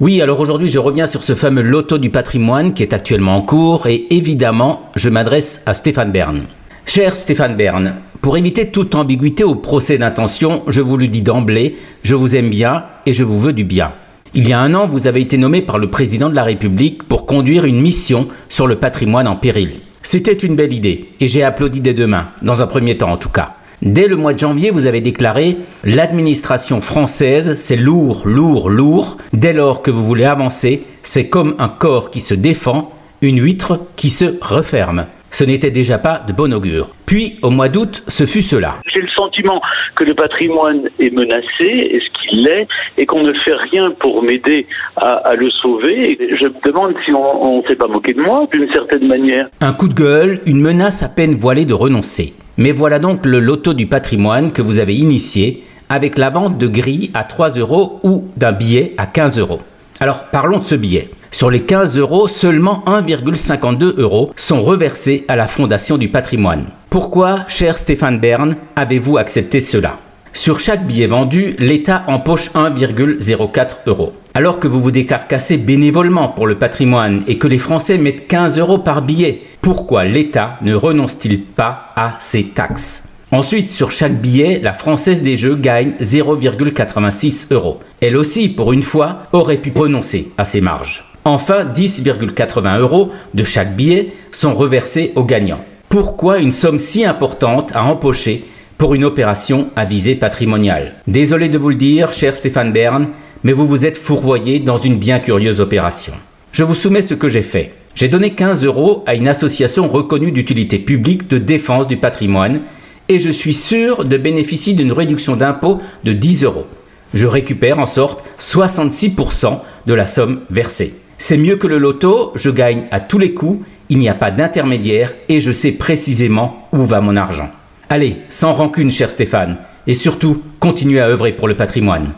Oui, alors aujourd'hui je reviens sur ce fameux loto du patrimoine qui est actuellement en cours et évidemment je m'adresse à Stéphane Bern. Cher Stéphane Bern, pour éviter toute ambiguïté au procès d'intention, je vous le dis d'emblée, je vous aime bien et je vous veux du bien. Il y a un an, vous avez été nommé par le président de la République pour conduire une mission sur le patrimoine en péril. C'était une belle idée et j'ai applaudi des deux mains, dans un premier temps en tout cas. Dès le mois de janvier, vous avez déclaré L'administration française, c'est lourd, lourd, lourd. Dès lors que vous voulez avancer, c'est comme un corps qui se défend, une huître qui se referme. Ce n'était déjà pas de bon augure. Puis, au mois d'août, ce fut cela. J'ai le sentiment que le patrimoine est menacé, et ce qu'il l'est, et qu'on ne fait rien pour m'aider à, le sauver. je me demande si on ne s'est pas moqué de moi, d'une certaine manière. Un coup de gueule, une menace à peine voilée de renoncer. Mais voilà donc le loto du patrimoine que vous avez initié avec la vente de grilles à 3 euros ou d'un billet à 15 euros. Alors parlons de ce billet. Sur les 15 euros, seulement 1,52 euros sont reversés à la Fondation du patrimoine. Pourquoi, cher Stéphane Bern, avez-vous accepté cela? Sur chaque billet vendu, l'État empoche 1,04 euros. Alors que vous vous décarcassez bénévolement pour le patrimoine et que les Français mettent 15 euros par billet, pourquoi l'État ne renonce-t-il pas à ses taxes? Ensuite, sur chaque billet, la Française des Jeux gagne 0,86 euros. Elle aussi, pour une fois, aurait pu renoncer à ses marges. Enfin, 10,80 euros de chaque billet sont reversés aux gagnants. Pourquoi une somme si importante à empocher pour une opération à visée patrimoniale? Désolé de vous le dire, cher Stéphane Bern, mais vous vous êtes fourvoyé dans une bien curieuse opération. Je vous soumets ce que j'ai fait. J'ai donné 15 euros à une association reconnue d'utilité publique de défense du patrimoine et je suis sûr de bénéficier d'une réduction d'impôt de 10 euros. Je récupère en sorte 66% de la somme versée. C'est mieux que le loto, je gagne à tous les coups, il n'y a pas d'intermédiaire et je sais précisément où va mon argent. Allez, sans rancune cher Stéphane, et surtout, continuez à œuvrer pour le patrimoine.